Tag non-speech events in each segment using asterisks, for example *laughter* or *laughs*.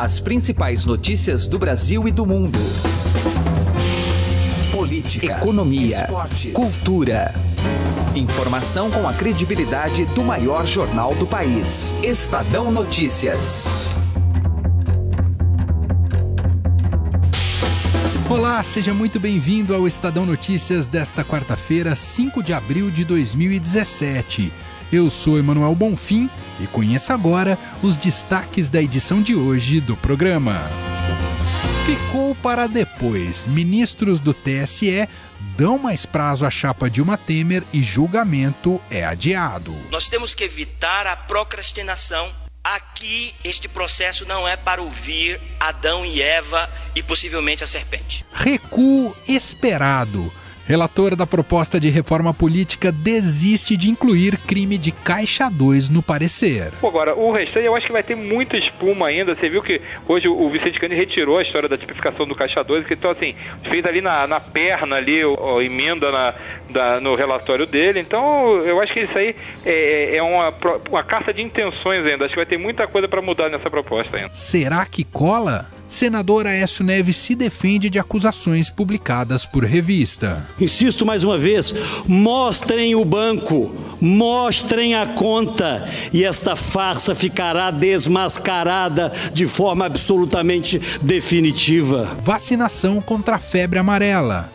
As principais notícias do Brasil e do mundo. Política, economia, esportes, cultura. Informação com a credibilidade do maior jornal do país. Estadão Notícias. Olá, seja muito bem-vindo ao Estadão Notícias desta quarta-feira, 5 de abril de 2017. Eu sou Emanuel Bonfim e conheça agora os destaques da edição de hoje do programa. Ficou para depois. Ministros do TSE dão mais prazo à chapa Dilma Temer e julgamento é adiado. Nós temos que evitar a procrastinação. Aqui, este processo não é para ouvir Adão e Eva e possivelmente a serpente. Recuo esperado. Relator da proposta de reforma política desiste de incluir crime de caixa 2 no parecer. Agora, o restante eu acho que vai ter muita espuma ainda. Você viu que hoje o Vicente Cani retirou a história da tipificação do caixa 2, que então assim, fez ali na, na perna ali, a emenda na, da, no relatório dele. Então, eu acho que isso aí é, é uma, uma carta de intenções ainda. Acho que vai ter muita coisa para mudar nessa proposta ainda. Será que cola? Senador Aécio Neves se defende de acusações publicadas por revista. Insisto mais uma vez: mostrem o banco, mostrem a conta e esta farsa ficará desmascarada de forma absolutamente definitiva. Vacinação contra a febre amarela.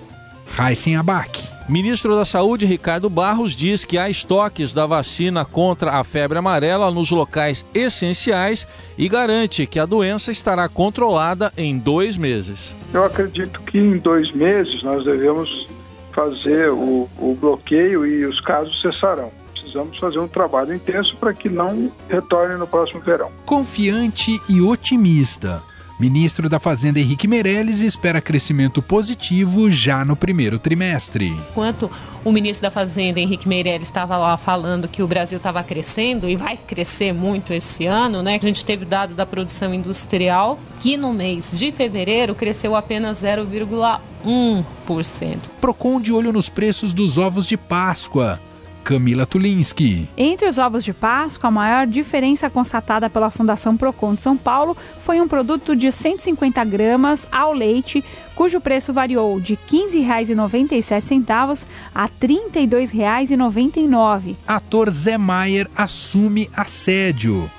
Raíssen Abac. Ministro da Saúde, Ricardo Barros, diz que há estoques da vacina contra a febre amarela nos locais essenciais e garante que a doença estará controlada em dois meses. Eu acredito que em dois meses nós devemos fazer o, o bloqueio e os casos cessarão precisamos fazer um trabalho intenso para que não retorne no próximo verão. Confiante e otimista. Ministro da Fazenda Henrique Meirelles espera crescimento positivo já no primeiro trimestre. Enquanto o ministro da Fazenda Henrique Meirelles estava lá falando que o Brasil estava crescendo e vai crescer muito esse ano, né? A gente teve dado da produção industrial que no mês de fevereiro cresceu apenas 0,1%. Procon de olho nos preços dos ovos de Páscoa. Camila Tulinski. Entre os ovos de Páscoa, a maior diferença constatada pela Fundação Procon de São Paulo foi um produto de 150 gramas ao leite, cujo preço variou de R$ 15,97 a R$ 32,99. Ator Zé Maier assume assédio.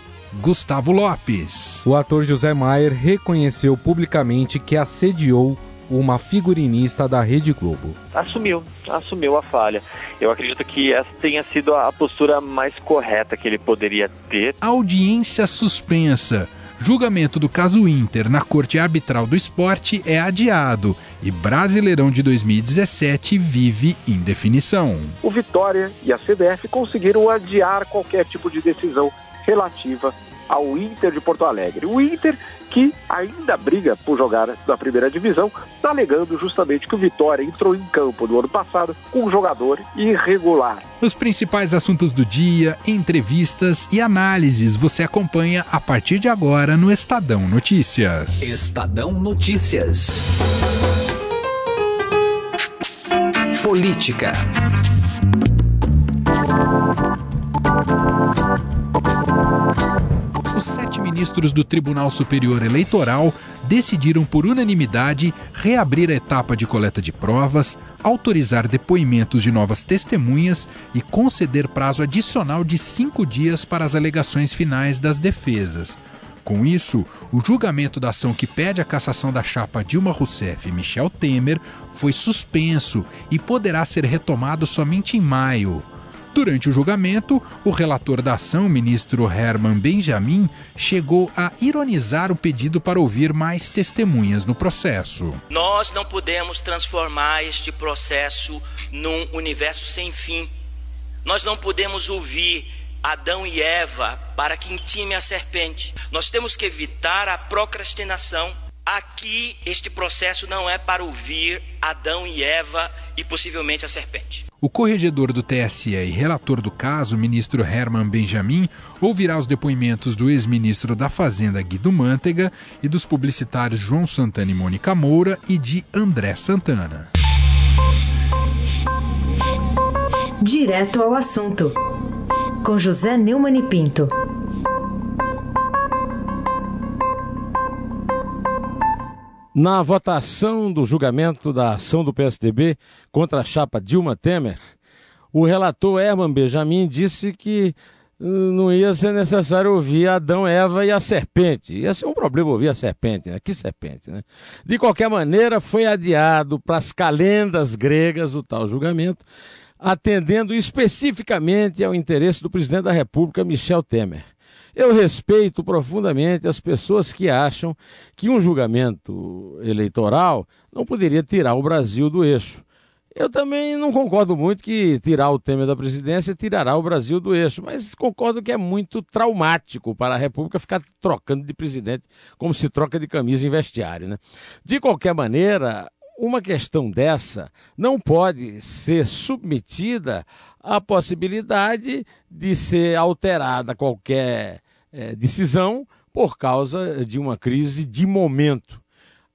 Gustavo Lopes. O ator José Maier reconheceu publicamente que assediou uma figurinista da Rede Globo. Assumiu, assumiu a falha. Eu acredito que essa tenha sido a postura mais correta que ele poderia ter. Audiência suspensa. Julgamento do caso Inter na Corte Arbitral do Esporte é adiado e Brasileirão de 2017 vive indefinição. O Vitória e a CBF conseguiram adiar qualquer tipo de decisão relativa ao Inter de Porto Alegre. O Inter que ainda briga por jogar na primeira divisão, alegando justamente que o Vitória entrou em campo no ano passado com um jogador irregular. Os principais assuntos do dia, entrevistas e análises você acompanha a partir de agora no Estadão Notícias. Estadão Notícias. Política. Ministros do Tribunal Superior Eleitoral decidiram por unanimidade reabrir a etapa de coleta de provas, autorizar depoimentos de novas testemunhas e conceder prazo adicional de cinco dias para as alegações finais das defesas. Com isso, o julgamento da ação que pede a cassação da chapa Dilma Rousseff e Michel Temer foi suspenso e poderá ser retomado somente em maio. Durante o julgamento, o relator da ação, ministro Herman Benjamin, chegou a ironizar o pedido para ouvir mais testemunhas no processo. Nós não podemos transformar este processo num universo sem fim. Nós não podemos ouvir Adão e Eva para que intime a serpente. Nós temos que evitar a procrastinação. Aqui, este processo não é para ouvir Adão e Eva e possivelmente a serpente. O corregedor do TSE e relator do caso, o ministro Herman Benjamin, ouvirá os depoimentos do ex-ministro da Fazenda Guido Mantega e dos publicitários João Santana e Mônica Moura e de André Santana. Direto ao assunto, com José Neumann e Pinto. Na votação do julgamento da ação do PSDB contra a chapa Dilma Temer, o relator Herman Benjamin disse que hum, não ia ser necessário ouvir Adão, Eva e a serpente. Ia ser um problema ouvir a serpente, né? Que serpente, né? De qualquer maneira, foi adiado para as calendas gregas o tal julgamento, atendendo especificamente ao interesse do presidente da República, Michel Temer. Eu respeito profundamente as pessoas que acham que um julgamento eleitoral não poderia tirar o Brasil do eixo. Eu também não concordo muito que tirar o Temer da presidência tirará o Brasil do eixo, mas concordo que é muito traumático para a República ficar trocando de presidente como se troca de camisa em vestiário. Né? De qualquer maneira, uma questão dessa não pode ser submetida à possibilidade de ser alterada qualquer é, decisão por causa de uma crise de momento.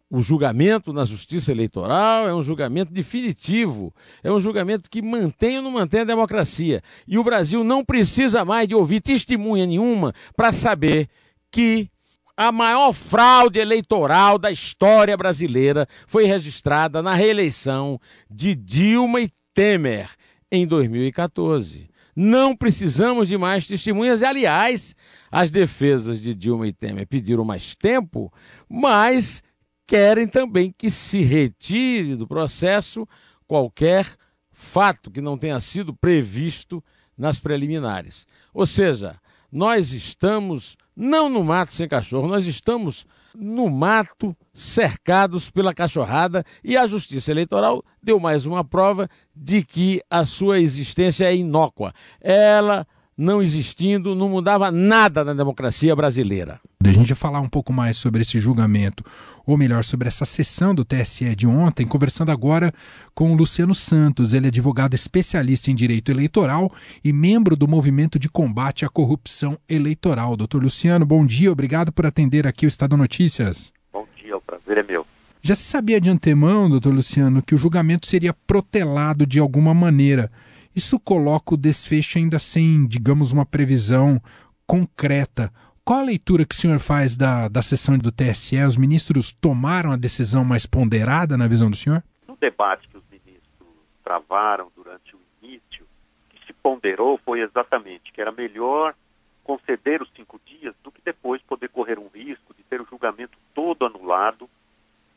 O julgamento na justiça eleitoral é um julgamento definitivo, é um julgamento que mantém ou não mantém a democracia. E o Brasil não precisa mais de ouvir testemunha nenhuma para saber que a maior fraude eleitoral da história brasileira foi registrada na reeleição de Dilma e Temer em 2014. Não precisamos de mais testemunhas. E, aliás, as defesas de Dilma e Temer pediram mais tempo, mas querem também que se retire do processo qualquer fato que não tenha sido previsto nas preliminares. Ou seja, nós estamos não no mato sem cachorro, nós estamos no mato cercados pela cachorrada e a Justiça Eleitoral deu mais uma prova de que a sua existência é inócua. Ela não existindo, não mudava nada na democracia brasileira. A gente vai falar um pouco mais sobre esse julgamento, ou melhor, sobre essa sessão do TSE de ontem, conversando agora com o Luciano Santos. Ele é advogado especialista em direito eleitoral e membro do movimento de combate à corrupção eleitoral. Doutor Luciano, bom dia, obrigado por atender aqui o Estado Notícias. Bom dia, o prazer é meu. Já se sabia de antemão, doutor Luciano, que o julgamento seria protelado de alguma maneira. Isso coloca o desfecho ainda sem, digamos, uma previsão concreta. Qual a leitura que o senhor faz da, da sessão do TSE? Os ministros tomaram a decisão mais ponderada na visão do senhor? No debate que os ministros travaram durante o início, o que se ponderou foi exatamente que era melhor conceder os cinco dias do que depois poder correr um risco de ter o julgamento todo anulado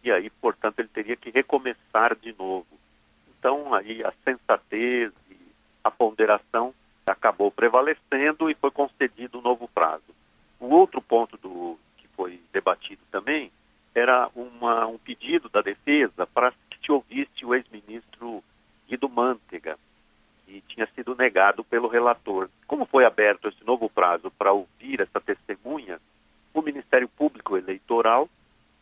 e aí, portanto, ele teria que recomeçar de novo. Então, aí a sensatez a ponderação acabou prevalecendo e foi concedido um novo prazo. O outro ponto do, que foi debatido também era uma, um pedido da defesa para que se ouvisse o ex-ministro Guido Mantega, que tinha sido negado pelo relator. Como foi aberto esse novo prazo para ouvir essa testemunha, o Ministério Público Eleitoral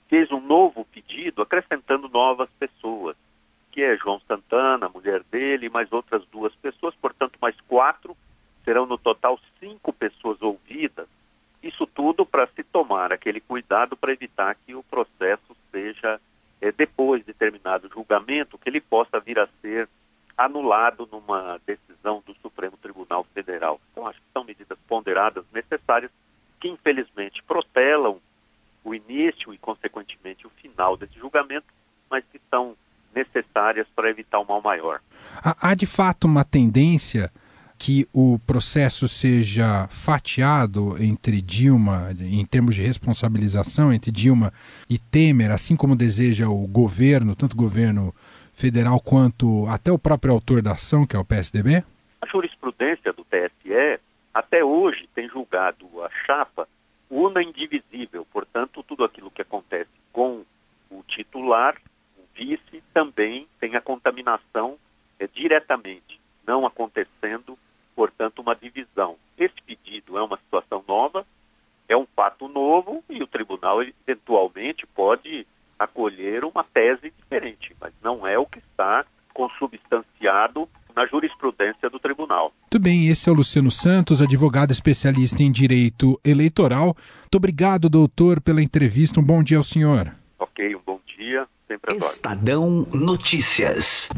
fez um novo pedido acrescentando novas pessoas que é João Santana, a mulher dele, e mais outras duas pessoas, portanto, mais quatro, serão no total cinco pessoas ouvidas. Isso tudo para se tomar aquele cuidado para evitar que o processo seja, é, depois de terminado o julgamento, que ele possa vir a ser anulado numa decisão do Supremo Tribunal Federal. Então, acho que são medidas ponderadas necessárias que, infelizmente, protelam o início e, consequentemente, o final desse julgamento, mas que são necessárias para evitar um mal maior. Há de fato uma tendência que o processo seja fatiado entre Dilma, em termos de responsabilização, entre Dilma e Temer, assim como deseja o governo, tanto o governo federal quanto até o próprio autor da ação, que é o PSDB? A jurisprudência do TSE, até hoje, tem julgado a chapa una indivisível, portanto, tudo aquilo que acontece com o titular vice também tem a contaminação é, diretamente, não acontecendo, portanto, uma divisão. Esse pedido é uma situação nova, é um fato novo e o tribunal eventualmente pode acolher uma tese diferente, mas não é o que está consubstanciado na jurisprudência do tribunal. Muito bem, esse é o Luciano Santos, advogado especialista em direito eleitoral. Muito obrigado, doutor, pela entrevista. Um bom dia ao senhor. Ok, um bom dia sempre Estadão Notícias.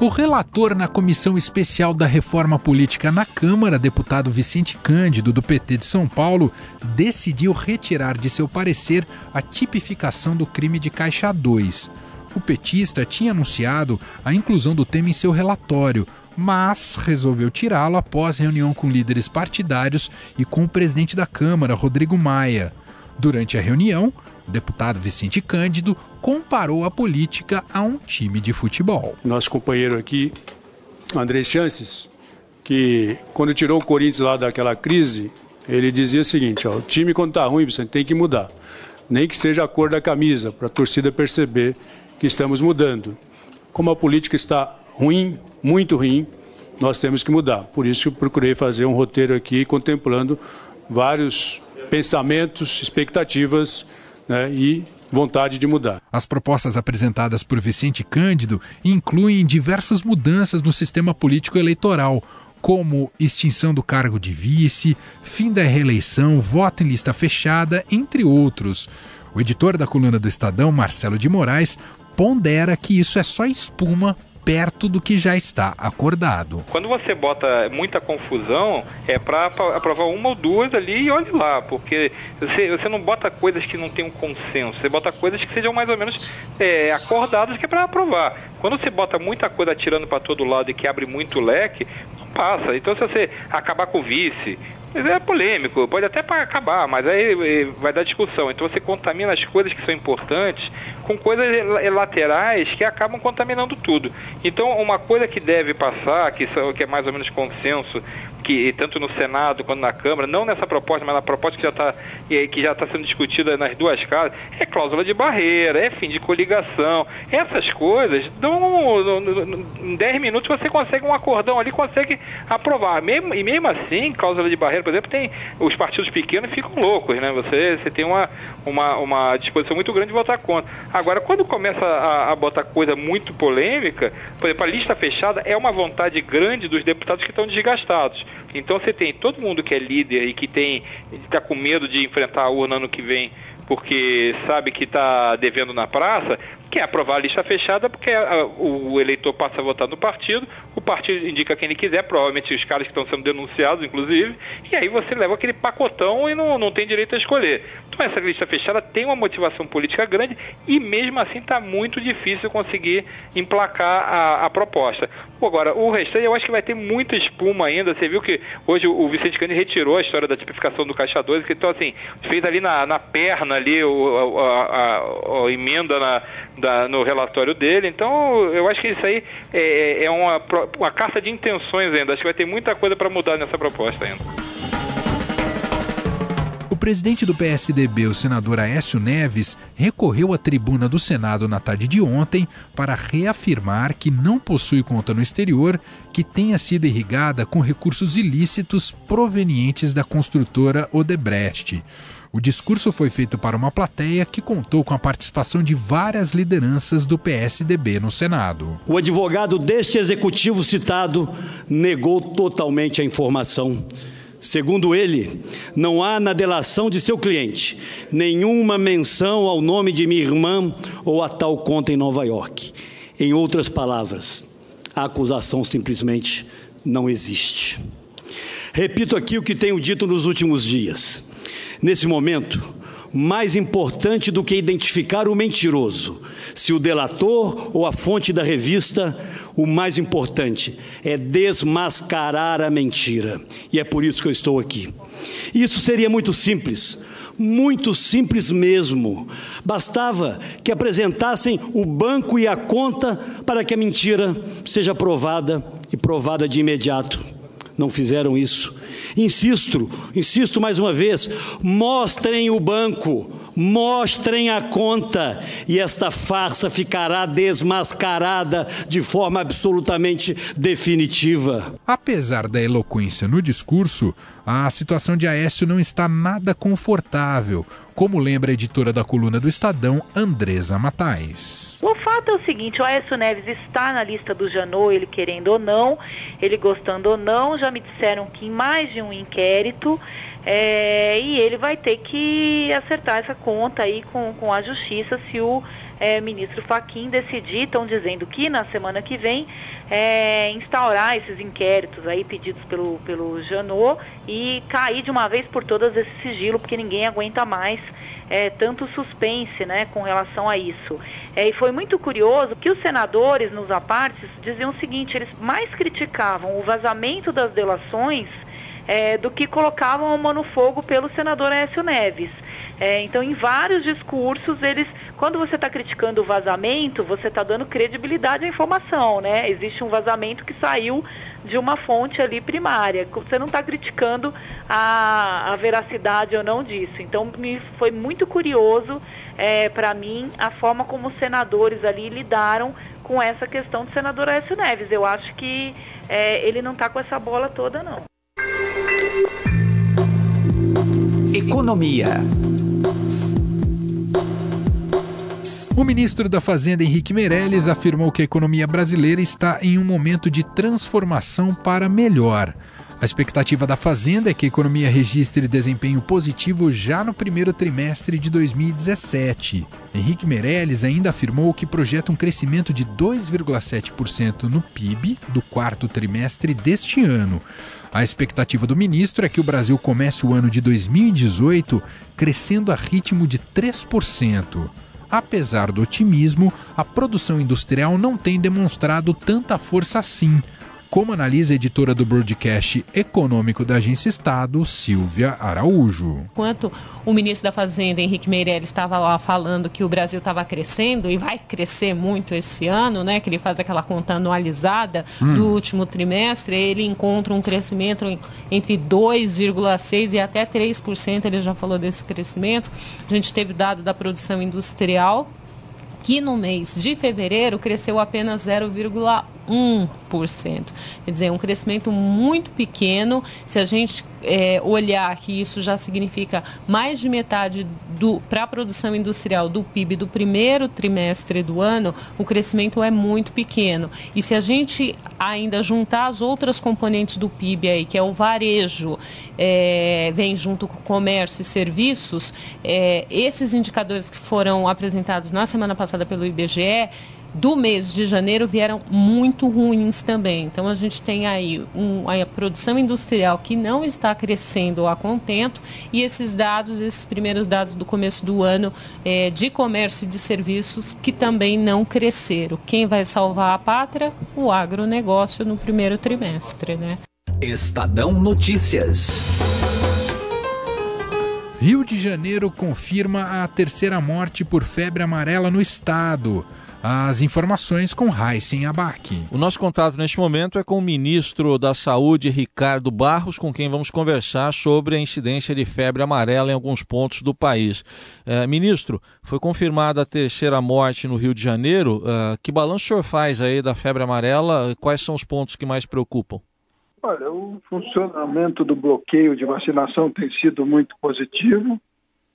O relator na Comissão Especial da Reforma Política na Câmara, deputado Vicente Cândido, do PT de São Paulo, decidiu retirar de seu parecer a tipificação do crime de Caixa 2. O petista tinha anunciado a inclusão do tema em seu relatório, mas resolveu tirá-lo após reunião com líderes partidários e com o presidente da Câmara, Rodrigo Maia. Durante a reunião, o deputado Vicente Cândido comparou a política a um time de futebol. Nosso companheiro aqui, André Chances, que quando tirou o Corinthians lá daquela crise, ele dizia o seguinte: ó, o time quando está ruim, você tem que mudar. Nem que seja a cor da camisa, para a torcida perceber que estamos mudando. Como a política está ruim, muito ruim, nós temos que mudar. Por isso eu procurei fazer um roteiro aqui contemplando vários pensamentos, expectativas né, e vontade de mudar. As propostas apresentadas por Vicente Cândido incluem diversas mudanças no sistema político eleitoral, como extinção do cargo de vice, fim da reeleição, voto em lista fechada, entre outros. O editor da coluna do Estadão, Marcelo de Moraes, pondera que isso é só espuma perto do que já está acordado. Quando você bota muita confusão, é para aprovar uma ou duas ali e olhe lá, porque você, você não bota coisas que não tem um consenso, você bota coisas que sejam mais ou menos é, acordadas que é para aprovar. Quando você bota muita coisa atirando para todo lado e que abre muito leque, passa. Então se você acabar com o vice, é polêmico, pode até acabar, mas aí vai dar discussão. Então você contamina as coisas que são importantes com coisas laterais que acabam contaminando tudo. Então uma coisa que deve passar, que, que é mais ou menos consenso que tanto no Senado quanto na Câmara, não nessa proposta, mas na proposta que já está que já está sendo discutida nas duas casas, é cláusula de barreira, é fim de coligação. Essas coisas, dão, em 10 minutos você consegue um acordão ali, consegue aprovar. Mesmo, e mesmo assim, cláusula de barreira, por exemplo, tem os partidos pequenos ficam loucos, né? Você, você tem uma, uma, uma disposição muito grande de votar contra. Agora, quando começa a, a botar coisa muito polêmica, por exemplo, a lista fechada é uma vontade grande dos deputados que estão desgastados. Então você tem todo mundo que é líder e que tem está com medo de enfrentar a urna ano que vem porque sabe que está devendo na praça, quer aprovar a lista fechada porque o eleitor passa a votar no partido, o partido indica quem ele quiser, provavelmente os caras que estão sendo denunciados, inclusive, e aí você leva aquele pacotão e não, não tem direito a escolher. Então essa lista fechada tem uma motivação política grande e mesmo assim está muito difícil conseguir emplacar a, a proposta. Agora, o restante eu acho que vai ter muita espuma ainda. Você viu que hoje o Vicente Cani retirou a história da tipificação do Caixa 2, que então assim, fez ali na, na perna ali o, a, a, a emenda na, da, no relatório dele. Então eu acho que isso aí é, é uma, uma carta de intenções ainda. Acho que vai ter muita coisa para mudar nessa proposta ainda. O presidente do PSDB, o senador Aécio Neves, recorreu à tribuna do Senado na tarde de ontem para reafirmar que não possui conta no exterior que tenha sido irrigada com recursos ilícitos provenientes da construtora Odebrecht. O discurso foi feito para uma plateia que contou com a participação de várias lideranças do PSDB no Senado. O advogado deste executivo citado negou totalmente a informação Segundo ele, não há na delação de seu cliente nenhuma menção ao nome de minha irmã ou a tal conta em Nova York. Em outras palavras, a acusação simplesmente não existe. Repito aqui o que tenho dito nos últimos dias. Nesse momento, mais importante do que identificar o mentiroso, se o delator ou a fonte da revista, o mais importante é desmascarar a mentira. E é por isso que eu estou aqui. Isso seria muito simples. Muito simples mesmo. Bastava que apresentassem o banco e a conta para que a mentira seja provada e provada de imediato. Não fizeram isso. Insisto, insisto mais uma vez: mostrem o banco, mostrem a conta, e esta farsa ficará desmascarada de forma absolutamente definitiva. Apesar da eloquência no discurso, a situação de Aécio não está nada confortável, como lembra a editora da coluna do Estadão, Andresa Matais. O fato é o seguinte, o Aécio Neves está na lista do Janot, ele querendo ou não, ele gostando ou não, já me disseram que em mais de um inquérito é, e ele vai ter que acertar essa conta aí com, com a justiça se o é, ministro Faquim decidir, estão dizendo que na semana que vem é, instaurar esses inquéritos aí pedidos pelo, pelo Janot e cair de uma vez por todas esse sigilo, porque ninguém aguenta mais é, tanto suspense né, com relação a isso. É, e foi muito curioso que os senadores, nos apartes, diziam o seguinte, eles mais criticavam o vazamento das delações é, do que colocavam a mão no fogo pelo senador Écio Neves. É, então, em vários discursos, eles, quando você está criticando o vazamento, você está dando credibilidade à informação, né? Existe um vazamento que saiu de uma fonte ali primária. Você não está criticando a, a, veracidade ou não disso. Então, me foi muito curioso é, para mim a forma como os senadores ali lidaram com essa questão do senador Aécio Neves. Eu acho que é, ele não está com essa bola toda, não. Economia. O ministro da Fazenda, Henrique Meirelles, afirmou que a economia brasileira está em um momento de transformação para melhor. A expectativa da Fazenda é que a economia registre desempenho positivo já no primeiro trimestre de 2017. Henrique Meirelles ainda afirmou que projeta um crescimento de 2,7% no PIB do quarto trimestre deste ano. A expectativa do ministro é que o Brasil comece o ano de 2018 crescendo a ritmo de 3% apesar do otimismo, a produção industrial não tem demonstrado tanta força assim como analisa a editora do broadcast econômico da Agência Estado, Silvia Araújo. Enquanto o ministro da Fazenda, Henrique Meirelles, estava lá falando que o Brasil estava crescendo e vai crescer muito esse ano, né, que ele faz aquela conta anualizada hum. do último trimestre, ele encontra um crescimento entre 2,6% e até 3%, ele já falou desse crescimento. A gente teve dado da produção industrial, que no mês de fevereiro cresceu apenas 0,1%. 1%. Quer dizer, um crescimento muito pequeno. Se a gente é, olhar que isso já significa mais de metade para a produção industrial do PIB do primeiro trimestre do ano, o crescimento é muito pequeno. E se a gente ainda juntar as outras componentes do PIB aí, que é o varejo, é, vem junto com o comércio e serviços, é, esses indicadores que foram apresentados na semana passada pelo IBGE, do mês de janeiro vieram muito ruins também. Então a gente tem aí um, a produção industrial que não está crescendo a contento e esses dados, esses primeiros dados do começo do ano é, de comércio e de serviços que também não cresceram. Quem vai salvar a pátria? O agronegócio no primeiro trimestre, né? Estadão Notícias. Rio de Janeiro confirma a terceira morte por febre amarela no estado. As informações com Heisen Abac. O nosso contato neste momento é com o ministro da Saúde, Ricardo Barros, com quem vamos conversar sobre a incidência de febre amarela em alguns pontos do país. É, ministro, foi confirmada a terceira morte no Rio de Janeiro. É, que balanço o senhor faz aí da febre amarela? Quais são os pontos que mais preocupam? Olha, o funcionamento do bloqueio de vacinação tem sido muito positivo.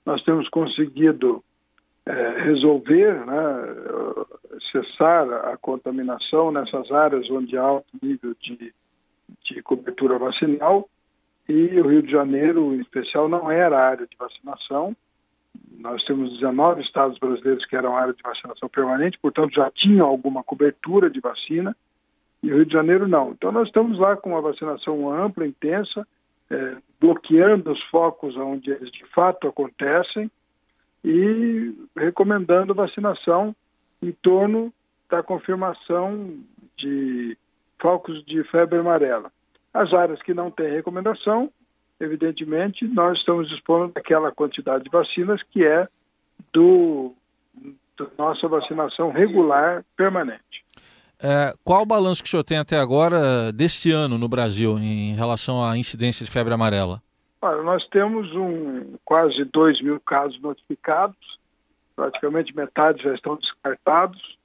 Nós temos conseguido é, resolver, né, cessar a contaminação nessas áreas onde há alto nível de, de cobertura vacinal. E o Rio de Janeiro, em especial, não era área de vacinação. Nós temos 19 estados brasileiros que eram área de vacinação permanente, portanto já tinham alguma cobertura de vacina, e o Rio de Janeiro não. Então nós estamos lá com uma vacinação ampla, intensa, é, bloqueando os focos onde eles de fato acontecem, e recomendando vacinação em torno da confirmação de focos de febre amarela. As áreas que não têm recomendação, evidentemente, nós estamos dispondo daquela quantidade de vacinas que é do, do nossa vacinação regular permanente. É, qual o balanço que o senhor tem até agora deste ano no Brasil em relação à incidência de febre amarela? Olha, nós temos um, quase 2 mil casos notificados, praticamente metade já estão descartados,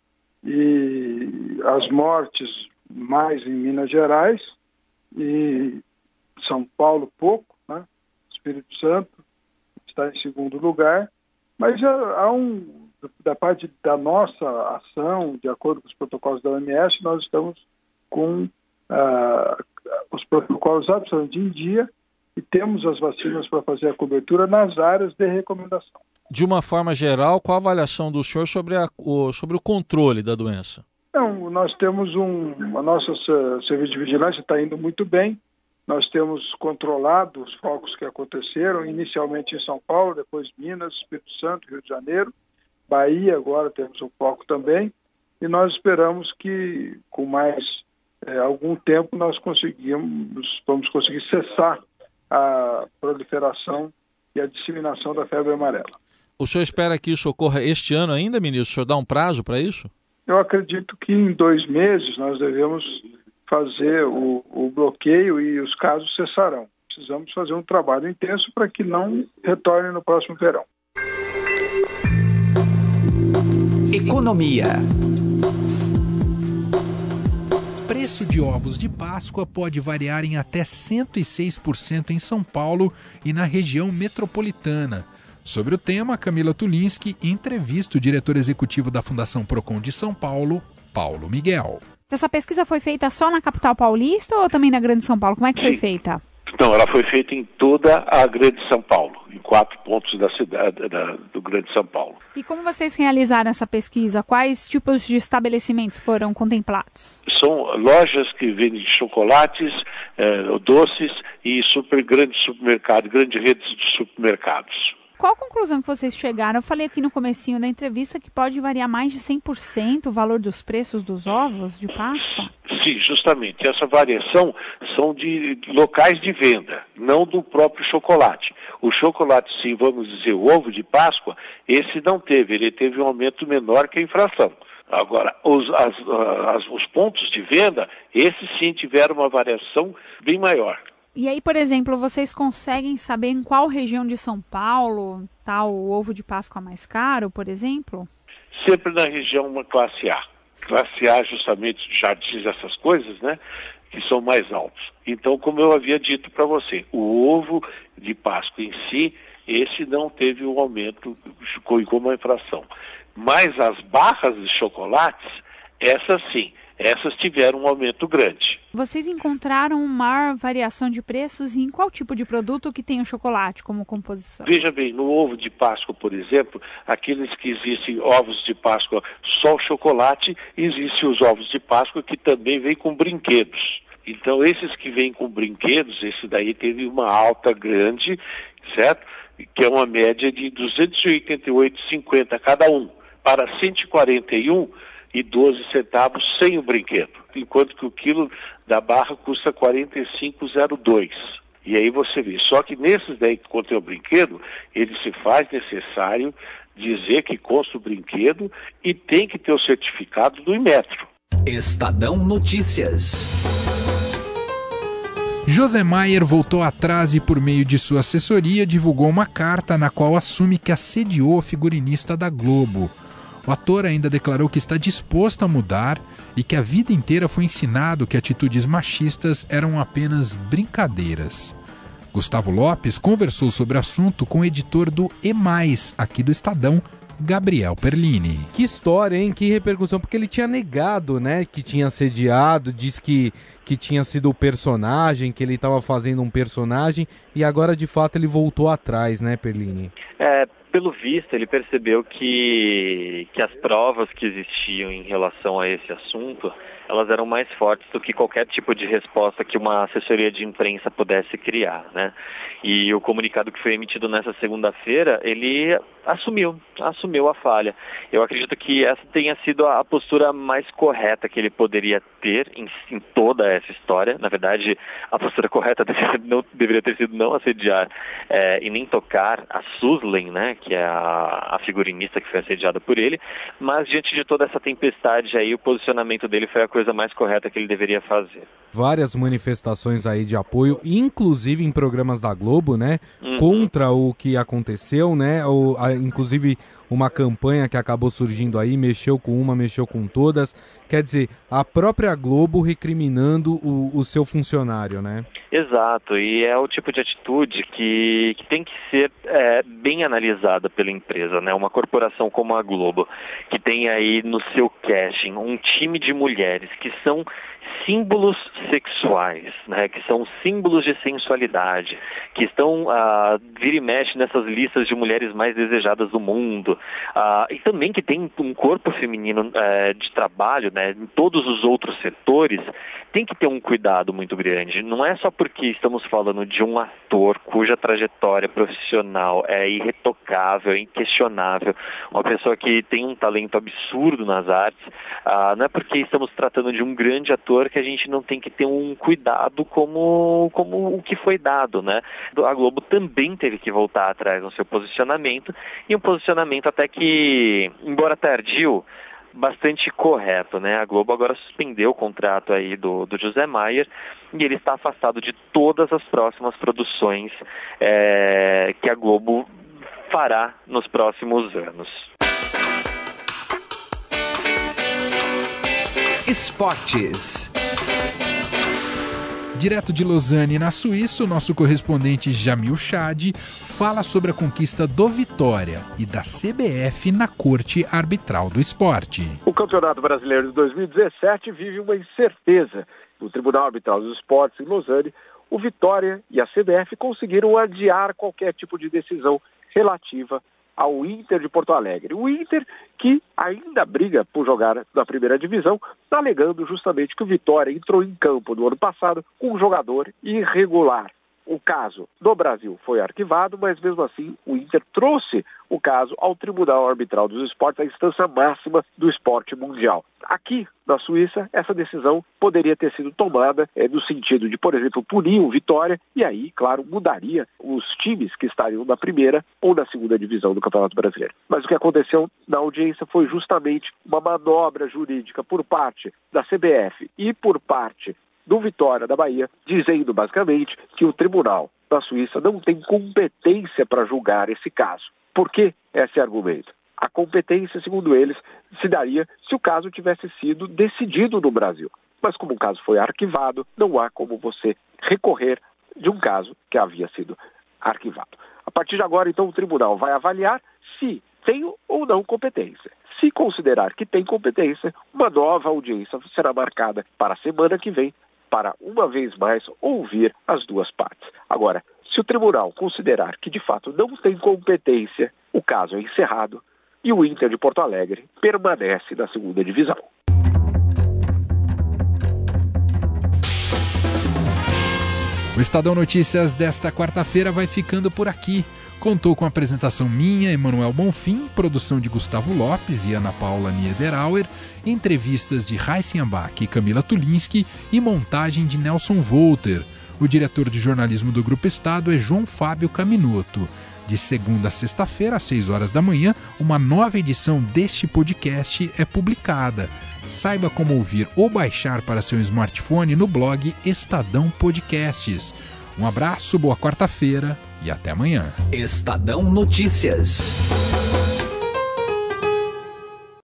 e as mortes mais em Minas Gerais e São Paulo pouco, né? Espírito Santo está em segundo lugar, mas há um da parte da nossa ação, de acordo com os protocolos da OMS, nós estamos com uh, os protocolos absolutamente em dia e temos as vacinas para fazer a cobertura nas áreas de recomendação. De uma forma geral, qual a avaliação do senhor sobre, a, o, sobre o controle da doença? Não, nós temos um. A nossa serviço de vigilância está indo muito bem. Nós temos controlado os focos que aconteceram, inicialmente em São Paulo, depois Minas, Espírito Santo, Rio de Janeiro, Bahia, agora temos um foco também. E nós esperamos que, com mais é, algum tempo, nós conseguimos, vamos conseguir cessar a proliferação e a disseminação da febre amarela. O senhor espera que isso ocorra este ano ainda, ministro? O senhor dá um prazo para isso? Eu acredito que em dois meses nós devemos fazer o, o bloqueio e os casos cessarão. Precisamos fazer um trabalho intenso para que não retorne no próximo verão. Economia. De ovos de Páscoa pode variar em até 106% em São Paulo e na região metropolitana. Sobre o tema, Camila Tulinski entrevista o diretor executivo da Fundação Procon de São Paulo, Paulo Miguel. Essa pesquisa foi feita só na capital paulista ou também na Grande São Paulo? Como é que Sim. foi feita? Não, ela foi feita em toda a Grande São Paulo, em quatro pontos da cidade da, do Grande São Paulo. E como vocês realizaram essa pesquisa? Quais tipos de estabelecimentos foram contemplados? São lojas que vendem chocolates, eh, doces e super grandes supermercados, grandes redes de supermercados. Qual a conclusão que vocês chegaram? Eu falei aqui no comecinho da entrevista que pode variar mais de 100% o valor dos preços dos ovos de Páscoa. Sim, justamente. Essa variação são de locais de venda, não do próprio chocolate. O chocolate, sim, vamos dizer, o ovo de Páscoa, esse não teve, ele teve um aumento menor que a inflação. Agora, os, as, as, os pontos de venda, esses sim tiveram uma variação bem maior. E aí, por exemplo, vocês conseguem saber em qual região de São Paulo está o ovo de Páscoa mais caro, por exemplo? Sempre na região uma classe A classe A justamente já diz essas coisas, né? Que são mais altos. Então, como eu havia dito para você, o ovo de Páscoa em si, esse não teve um aumento como a inflação. Mas as barras de chocolates, essas sim, essas tiveram um aumento grande. Vocês encontraram maior variação de preços em qual tipo de produto que tem o chocolate como composição? Veja bem, no ovo de Páscoa, por exemplo, aqueles que existem ovos de Páscoa só o chocolate, existem os ovos de Páscoa que também vêm com brinquedos. Então, esses que vêm com brinquedos, esse daí teve uma alta grande, certo? Que é uma média de 288,50 cada um, para 141 e 12 centavos sem o brinquedo, enquanto que o quilo da barra custa 45,02. E aí você vê, só que nesses daí que contém o brinquedo, ele se faz necessário dizer que consta o brinquedo e tem que ter o certificado do Imetro. Estadão Notícias. José Maier voltou atrás e, por meio de sua assessoria, divulgou uma carta na qual assume que assediou a figurinista da Globo. O ator ainda declarou que está disposto a mudar e que a vida inteira foi ensinado que atitudes machistas eram apenas brincadeiras. Gustavo Lopes conversou sobre o assunto com o editor do E Mais, aqui do Estadão, Gabriel Perlini. Que história, hein? Que repercussão, porque ele tinha negado, né, que tinha assediado, disse que, que tinha sido o personagem, que ele estava fazendo um personagem, e agora de fato ele voltou atrás, né, Perlini? É, pelo visto, ele percebeu que, que as provas que existiam em relação a esse assunto, elas eram mais fortes do que qualquer tipo de resposta que uma assessoria de imprensa pudesse criar, né? E o comunicado que foi emitido nessa segunda-feira, ele assumiu, assumiu a falha. Eu acredito que essa tenha sido a postura mais correta que ele poderia ter em, em toda essa história. Na verdade, a postura correta *laughs* não, deveria ter sido não assediar é, e nem tocar a Suslen, né, que é a, a figurinista que foi assediada por ele. Mas diante de toda essa tempestade aí, o posicionamento dele foi a coisa mais correta que ele deveria fazer. Várias manifestações aí de apoio, inclusive em programas da Globo, né, uhum. contra o que aconteceu, né, o, a, inclusive uma campanha que acabou surgindo aí, mexeu com uma, mexeu com todas. Quer dizer, a própria Globo recriminando o, o seu funcionário, né? Exato, e é o tipo de atitude que, que tem que ser é, bem analisada pela empresa, né? Uma corporação como a Globo, que tem aí no seu casting um time de mulheres que são símbolos sexuais, né, que são símbolos de sensualidade, que estão uh, vira e mexe nessas listas de mulheres mais desejadas do mundo, uh, e também que tem um corpo feminino uh, de trabalho, né, em todos os outros setores, tem que ter um cuidado muito grande. Não é só porque estamos falando de um ator cuja trajetória profissional é irretocável, inquestionável, uma pessoa que tem um talento absurdo nas artes, ah, não é porque estamos tratando de um grande ator que a gente não tem que ter um cuidado como, como o que foi dado, né? A Globo também teve que voltar atrás no seu posicionamento e um posicionamento até que, embora tardio, bastante correto, né? A Globo agora suspendeu o contrato aí do, do José Maier e ele está afastado de todas as próximas produções é, que a Globo fará nos próximos anos. Esportes. Direto de Lausanne, na Suíça, o nosso correspondente Jamil Chad fala sobre a conquista do Vitória e da CBF na Corte Arbitral do Esporte. O Campeonato Brasileiro de 2017 vive uma incerteza. No Tribunal Arbitral dos Esportes em Lausanne, o Vitória e a CBF conseguiram adiar qualquer tipo de decisão relativa ao Inter de Porto Alegre. O Inter que ainda briga por jogar na primeira divisão, alegando justamente que o Vitória entrou em campo no ano passado com um jogador irregular. O caso do Brasil foi arquivado, mas mesmo assim o Inter trouxe o caso ao Tribunal Arbitral dos Esportes, a instância máxima do esporte mundial. Aqui, na Suíça, essa decisão poderia ter sido tomada é, no sentido de, por exemplo, punir o Vitória e aí, claro, mudaria os times que estariam na primeira ou na segunda divisão do Campeonato Brasileiro. Mas o que aconteceu na audiência foi justamente uma manobra jurídica por parte da CBF e por parte do Vitória da Bahia, dizendo basicamente que o tribunal da Suíça não tem competência para julgar esse caso. Por que esse argumento? A competência, segundo eles, se daria se o caso tivesse sido decidido no Brasil. Mas como o caso foi arquivado, não há como você recorrer de um caso que havia sido arquivado. A partir de agora, então, o tribunal vai avaliar se tem ou não competência. Se considerar que tem competência, uma nova audiência será marcada para a semana que vem para, uma vez mais, ouvir as duas partes. Agora, se o tribunal considerar que de fato não tem competência, o caso é encerrado e o Inter de Porto Alegre permanece na segunda divisão. O Estadão Notícias desta quarta-feira vai ficando por aqui. Contou com a apresentação minha, Emanuel Bonfim, produção de Gustavo Lopes e Ana Paula Niederauer, entrevistas de Heisen Ambach e Camila Tulinski e montagem de Nelson Volter. O diretor de jornalismo do Grupo Estado é João Fábio Caminoto. De segunda a sexta-feira, às 6 horas da manhã, uma nova edição deste podcast é publicada. Saiba como ouvir ou baixar para seu smartphone no blog Estadão Podcasts. Um abraço, boa quarta-feira e até amanhã. Estadão Notícias.